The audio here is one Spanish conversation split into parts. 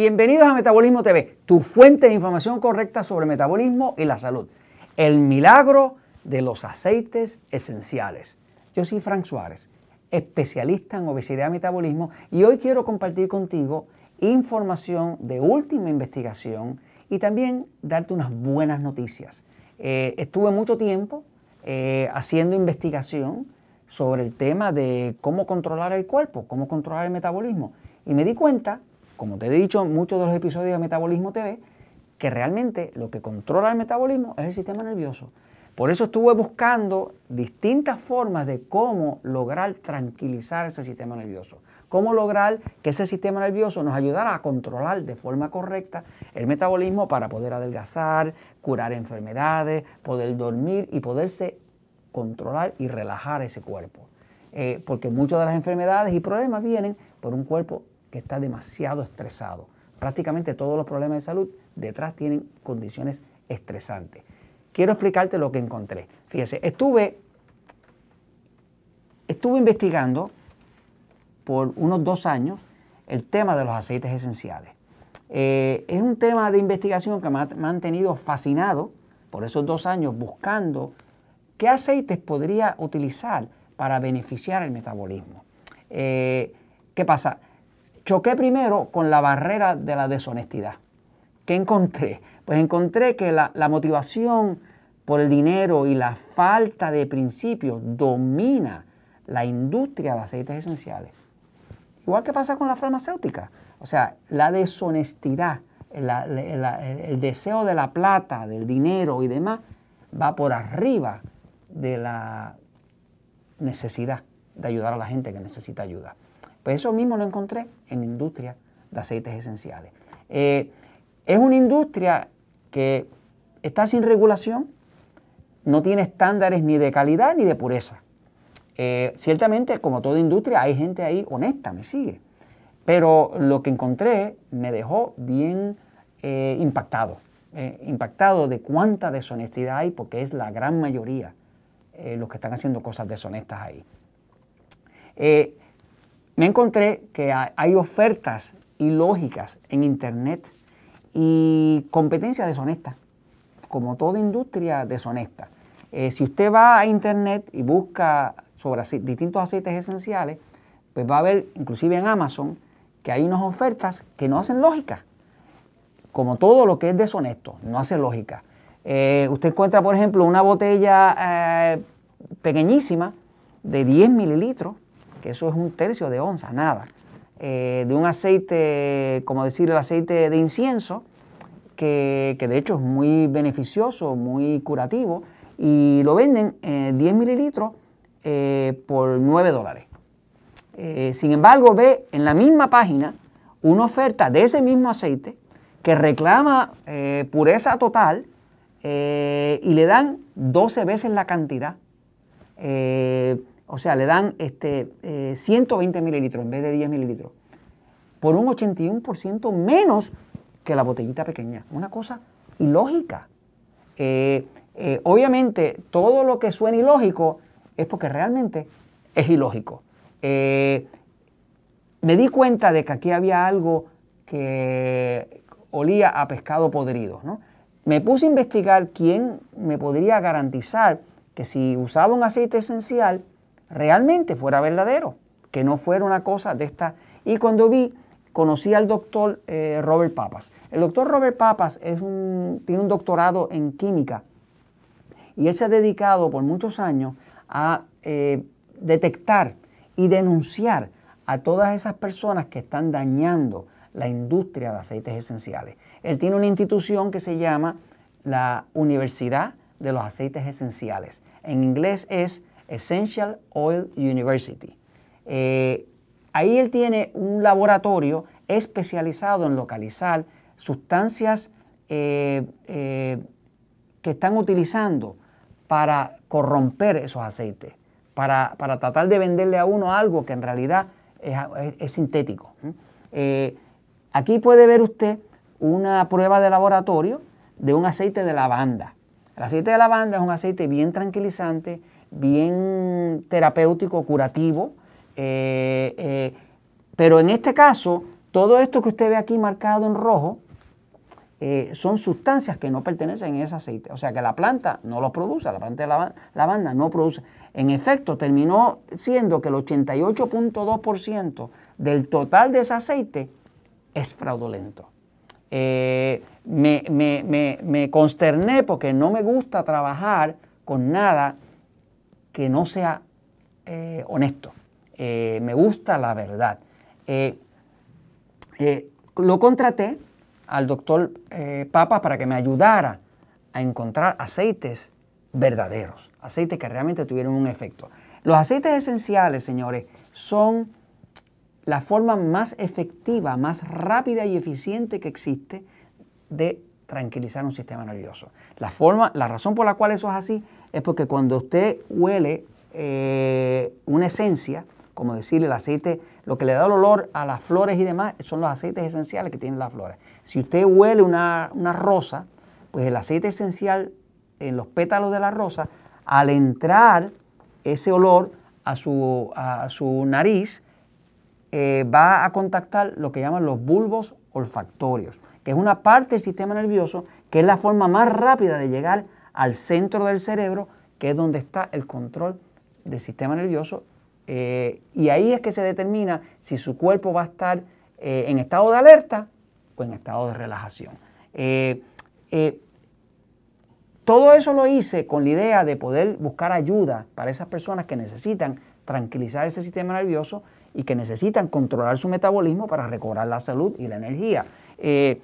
Bienvenidos a Metabolismo TV, tu fuente de información correcta sobre metabolismo y la salud. El milagro de los aceites esenciales. Yo soy Frank Suárez, especialista en obesidad y metabolismo, y hoy quiero compartir contigo información de última investigación y también darte unas buenas noticias. Eh, estuve mucho tiempo eh, haciendo investigación sobre el tema de cómo controlar el cuerpo, cómo controlar el metabolismo. Y me di cuenta, como te he dicho en muchos de los episodios de Metabolismo TV, que realmente lo que controla el metabolismo es el sistema nervioso. Por eso estuve buscando distintas formas de cómo lograr tranquilizar ese sistema nervioso. Cómo lograr que ese sistema nervioso nos ayudara a controlar de forma correcta el metabolismo para poder adelgazar, curar enfermedades, poder dormir y poderse controlar y relajar ese cuerpo. Eh, porque muchas de las enfermedades y problemas vienen por un cuerpo que está demasiado estresado. Prácticamente todos los problemas de salud detrás tienen condiciones estresantes. Quiero explicarte lo que encontré. Fíjese, estuve, estuve investigando por unos dos años el tema de los aceites esenciales. Eh, es un tema de investigación que me ha mantenido fascinado por esos dos años buscando ¿Qué aceites podría utilizar para beneficiar el metabolismo? Eh, ¿Qué pasa? Choqué primero con la barrera de la deshonestidad. ¿Qué encontré? Pues encontré que la, motivación por el dinero y la falta de principios domina la industria de aceites esenciales. Igual que pasa con la farmacéutica. O sea, la deshonestidad, el deseo de la plata, del dinero y demás, va por arriba de la necesidad de ayudar a la gente que necesita ayuda. Pues eso mismo lo encontré en la industria de aceites esenciales. Eh, es una industria que está sin regulación, no tiene estándares ni de calidad ni de pureza. Eh, ciertamente, como toda industria, hay gente ahí honesta, me sigue. Pero lo que encontré me dejó bien eh, impactado, impactado de cuánta deshonestidad hay, porque es la gran mayoría los que están haciendo cosas deshonestas ahí. Me encontré que hay ofertas ilógicas en Internet y competencia deshonesta, como toda industria deshonesta. Eh, si usted va a Internet y busca sobre distintos aceites esenciales, pues va a ver, inclusive en Amazon, que hay unas ofertas que no hacen lógica. Como todo lo que es deshonesto, no hace lógica. Eh, usted encuentra, por ejemplo, una botella eh, pequeñísima de 10 mililitros, que eso es un tercio de onza, nada, eh, de un aceite, como decir, el aceite de incienso, que, de hecho es muy beneficioso, muy curativo, y lo venden 10 mililitros por 9 dólares. sin embargo, ve en la misma página una oferta de ese mismo aceite que reclama pureza total eh, y le dan 12 veces la cantidad. Eh, o sea, le dan este, 120 eh, mililitros en vez de 10 mililitros. Por un 81% menos que la botellita pequeña. Una cosa ilógica. obviamente, todo lo que suena ilógico es porque realmente es ilógico. me di cuenta de que aquí había algo que olía a pescado podrido, ¿no? me puse a investigar quién me podría garantizar que si usaba un aceite esencial, realmente fuera verdadero, que no fuera una cosa de esta. Y cuando vi, conocí al doctor eh, Robert Papas. El doctor Robert Papas tiene un doctorado en química y él se ha dedicado por muchos años a eh, detectar y denunciar a todas esas personas que están dañando la industria de aceites esenciales. Él tiene una institución que se llama la Universidad de los Aceites Esenciales. En inglés es Essential Oil University. Eh, ahí él tiene un laboratorio especializado en localizar sustancias eh, eh, que están utilizando para corromper esos aceites, para, tratar de venderle a uno algo que en realidad es sintético. aquí puede ver usted una prueba de laboratorio de un aceite de lavanda. El aceite de lavanda es un aceite bien tranquilizante, bien terapéutico, curativo, eh, eh, pero en este caso Todo esto que usted ve aquí marcado en rojo eh, son sustancias que no pertenecen a ese aceite. O sea que la planta no los produce, la planta de lavanda no produce. En efecto, terminó siendo que el 88.2% del total de ese aceite es fraudulento. Me, consterné porque no me gusta trabajar con nada que no sea eh, honesto. Eh, me gusta la verdad. lo contraté al doctor Papa para que me ayudara a encontrar aceites verdaderos, aceites que realmente tuvieron un efecto. Los aceites esenciales, señores, son la forma más efectiva, más rápida y eficiente que existe de tranquilizar un sistema nervioso. La, forma, la razón por la cual eso es así es porque cuando usted huele eh, una esencia, como decirle el aceite, lo que le da el olor a las flores y demás son los aceites esenciales que tienen las flores. Si usted huele una, una rosa, pues el aceite esencial en los pétalos de la rosa, al entrar ese olor a su, a su nariz, eh, va a contactar lo que llaman los bulbos olfactorios, que es una parte del sistema nervioso que es la forma más rápida de llegar al centro del cerebro, que es donde está el control del sistema nervioso. Eh, y ahí es que se determina si su cuerpo va a estar eh, en estado de alerta o en estado de relajación. todo eso lo hice con la idea de poder buscar ayuda para esas personas que necesitan tranquilizar ese sistema nervioso y que necesitan controlar su metabolismo para recobrar la salud y la energía. Eh,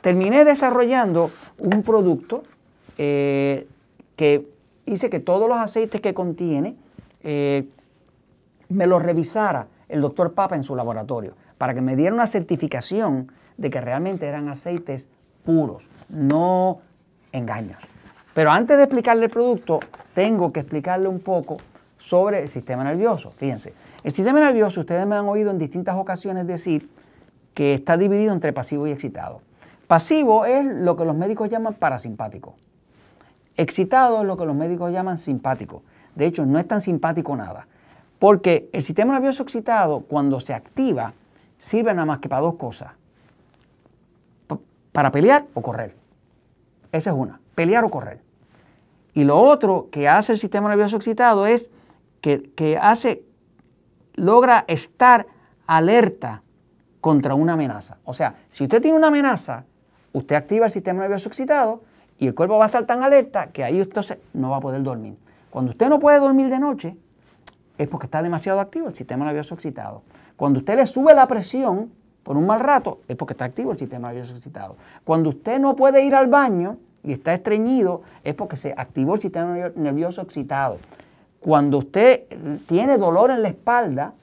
terminé desarrollando un producto eh, que hice que todos los aceites que contiene eh, me los revisara el doctor Papa en su laboratorio para que me diera una certificación de que realmente eran aceites puros, no engaños. Pero antes de explicarle el producto, tengo que explicarle un poco sobre el sistema nervioso. Fíjense, el sistema nervioso, ustedes me han oído en distintas ocasiones decir que está dividido entre pasivo y excitado. Pasivo es lo que los médicos llaman parasimpático. Excitado es lo que los médicos llaman simpático. De hecho, no es tan simpático nada. Porque el sistema nervioso excitado, cuando se activa, sirve nada más que para dos cosas. para pelear o correr. Esa es una, pelear o correr. Y lo otro que hace el sistema nervioso excitado es que, que hace logra estar alerta contra una amenaza. O sea, si usted tiene una amenaza, usted activa el sistema nervioso excitado y el cuerpo va a estar tan alerta que ahí usted no va a poder dormir. Cuando usted no puede dormir de noche, es porque está demasiado activo el sistema nervioso excitado. Cuando usted le sube la presión por un mal rato, es porque está activo el sistema nervioso excitado. Cuando usted no puede ir al baño y está estreñido, es porque se activó el sistema nervioso excitado. Cuando usted tiene dolor en la espalda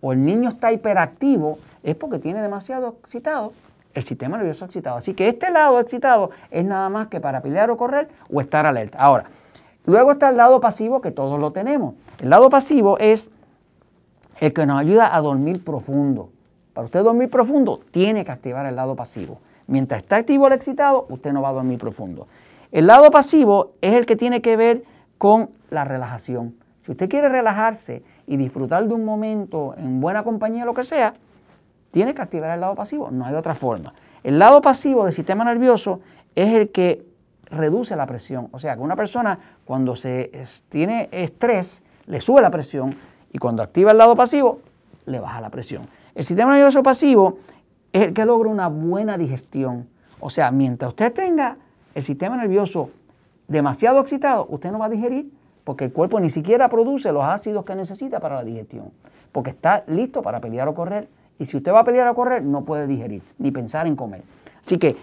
o el niño está hiperactivo, es porque tiene demasiado excitado el sistema nervioso excitado. Así que este lado excitado es nada más que para pelear o correr o estar alerta. Ahora, luego está el lado pasivo que todos lo tenemos. El lado pasivo es el que nos ayuda a dormir profundo. Para usted dormir profundo, tiene que activar el lado pasivo. Mientras está activo el excitado, usted no va a dormir profundo. El lado pasivo es el que tiene que ver con la relajación. Si usted quiere relajarse y disfrutar de un momento en buena compañía, lo que sea, tiene que activar el lado pasivo, no hay otra forma. El lado pasivo del sistema nervioso es el que reduce la presión. O sea, que una persona cuando se tiene estrés, le sube la presión y cuando activa el lado pasivo, le baja la presión. El sistema nervioso pasivo es el que logra una buena digestión. O sea, mientras usted tenga el sistema nervioso demasiado excitado, usted no va a digerir porque el cuerpo ni siquiera produce los ácidos que necesita para la digestión, porque está listo para pelear o correr. Y si usted va a pelear o correr, no puede digerir, ni pensar en comer. Así que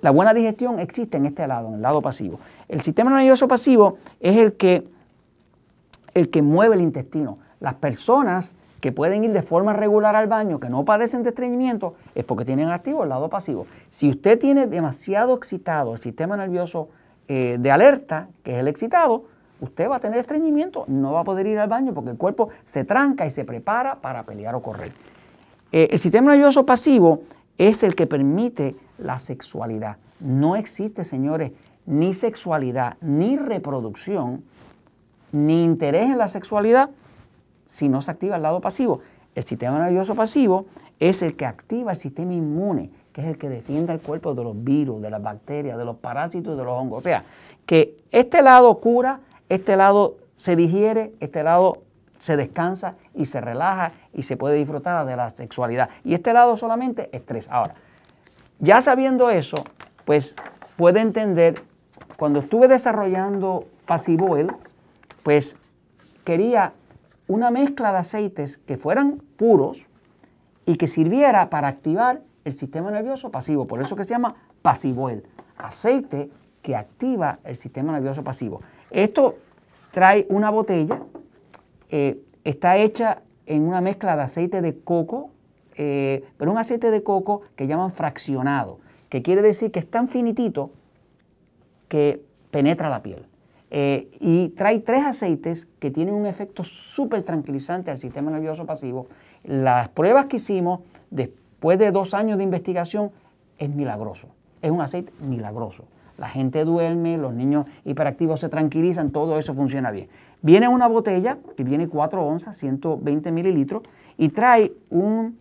la buena digestión existe en este lado, en el lado pasivo. El sistema nervioso pasivo es el que, el que mueve el intestino. Las personas que pueden ir de forma regular al baño, que no padecen de estreñimiento, es porque tienen activo el lado pasivo. Si usted tiene demasiado excitado el sistema nervioso eh, de alerta, que es el excitado, usted va a tener estreñimiento, no va a poder ir al baño porque el cuerpo se tranca y se prepara para pelear o correr. Eh, el sistema nervioso pasivo es el que permite la sexualidad. No existe, señores, ni sexualidad, ni reproducción, ni interés en la sexualidad si no se activa el lado pasivo. El sistema nervioso pasivo es el que activa el sistema inmune, que es el que defiende al cuerpo de los virus, de las bacterias, de los parásitos, de los hongos. O sea, que este lado cura, este lado se digiere, este lado se descansa y se relaja y se puede disfrutar de la sexualidad. Y este lado solamente estrés. Ahora, ya sabiendo eso, pues puede entender, cuando estuve desarrollando Pasivoel, pues quería una mezcla de aceites que fueran puros y que sirviera para activar el sistema nervioso pasivo. Por eso que se llama Pasivoel, aceite que activa el sistema nervioso pasivo. Esto trae una botella, eh, está hecha en una mezcla de aceite de coco, eh, pero un aceite de coco que llaman fraccionado, que quiere decir que es tan finitito que penetra la piel. Eh, y trae tres aceites que tienen un efecto súper tranquilizante al sistema nervioso pasivo. Las pruebas que hicimos después de dos años de investigación es milagroso. Es un aceite milagroso. La gente duerme, los niños hiperactivos se tranquilizan, todo eso funciona bien. Viene una botella que viene 4 onzas, 120 mililitros, y trae un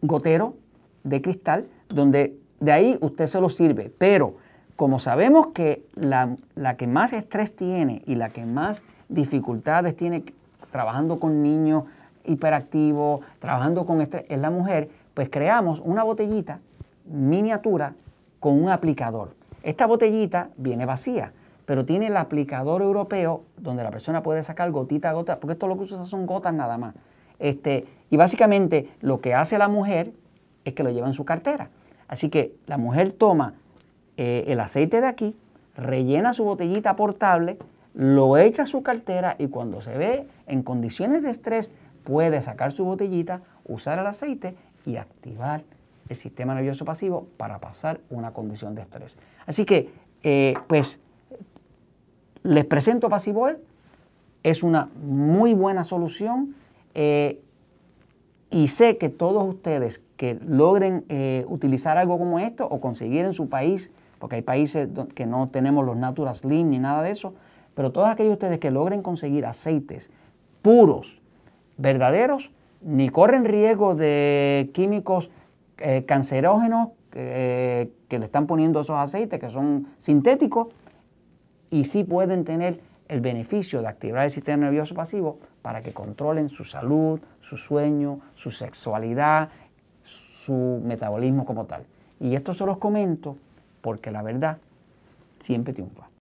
gotero de cristal donde de ahí usted se lo sirve. Pero como sabemos que la, que más estrés tiene y la que más dificultades tiene trabajando con niños hiperactivos, trabajando con estrés, es la mujer, pues creamos una botellita miniatura con un aplicador. Esta botellita viene vacía pero tiene el aplicador europeo donde la persona puede sacar gotita a gota, porque esto lo que usa son gotas nada más. Este, y básicamente lo que hace la mujer es que lo lleva en su cartera. Así que la mujer toma eh, el aceite de aquí, rellena su botellita portable, lo echa a su cartera y cuando se ve en condiciones de estrés puede sacar su botellita, usar el aceite y activar el sistema nervioso pasivo para pasar una condición de estrés. Así que, eh, pues, les presento Pasivoel, es una muy buena solución eh, y sé que todos ustedes que logren eh, utilizar algo como esto o conseguir en su país, porque hay países que no tenemos los Natural Slim ni nada de eso, pero todos aquellos de ustedes que logren conseguir aceites puros, verdaderos, ni corren riesgo de químicos eh, cancerógenos que le están poniendo esos aceites que son sintéticos, y sí pueden tener el beneficio de activar el sistema nervioso pasivo para que controlen su salud, su sueño, su sexualidad, su metabolismo como tal. Y esto se los comento porque la verdad siempre triunfa.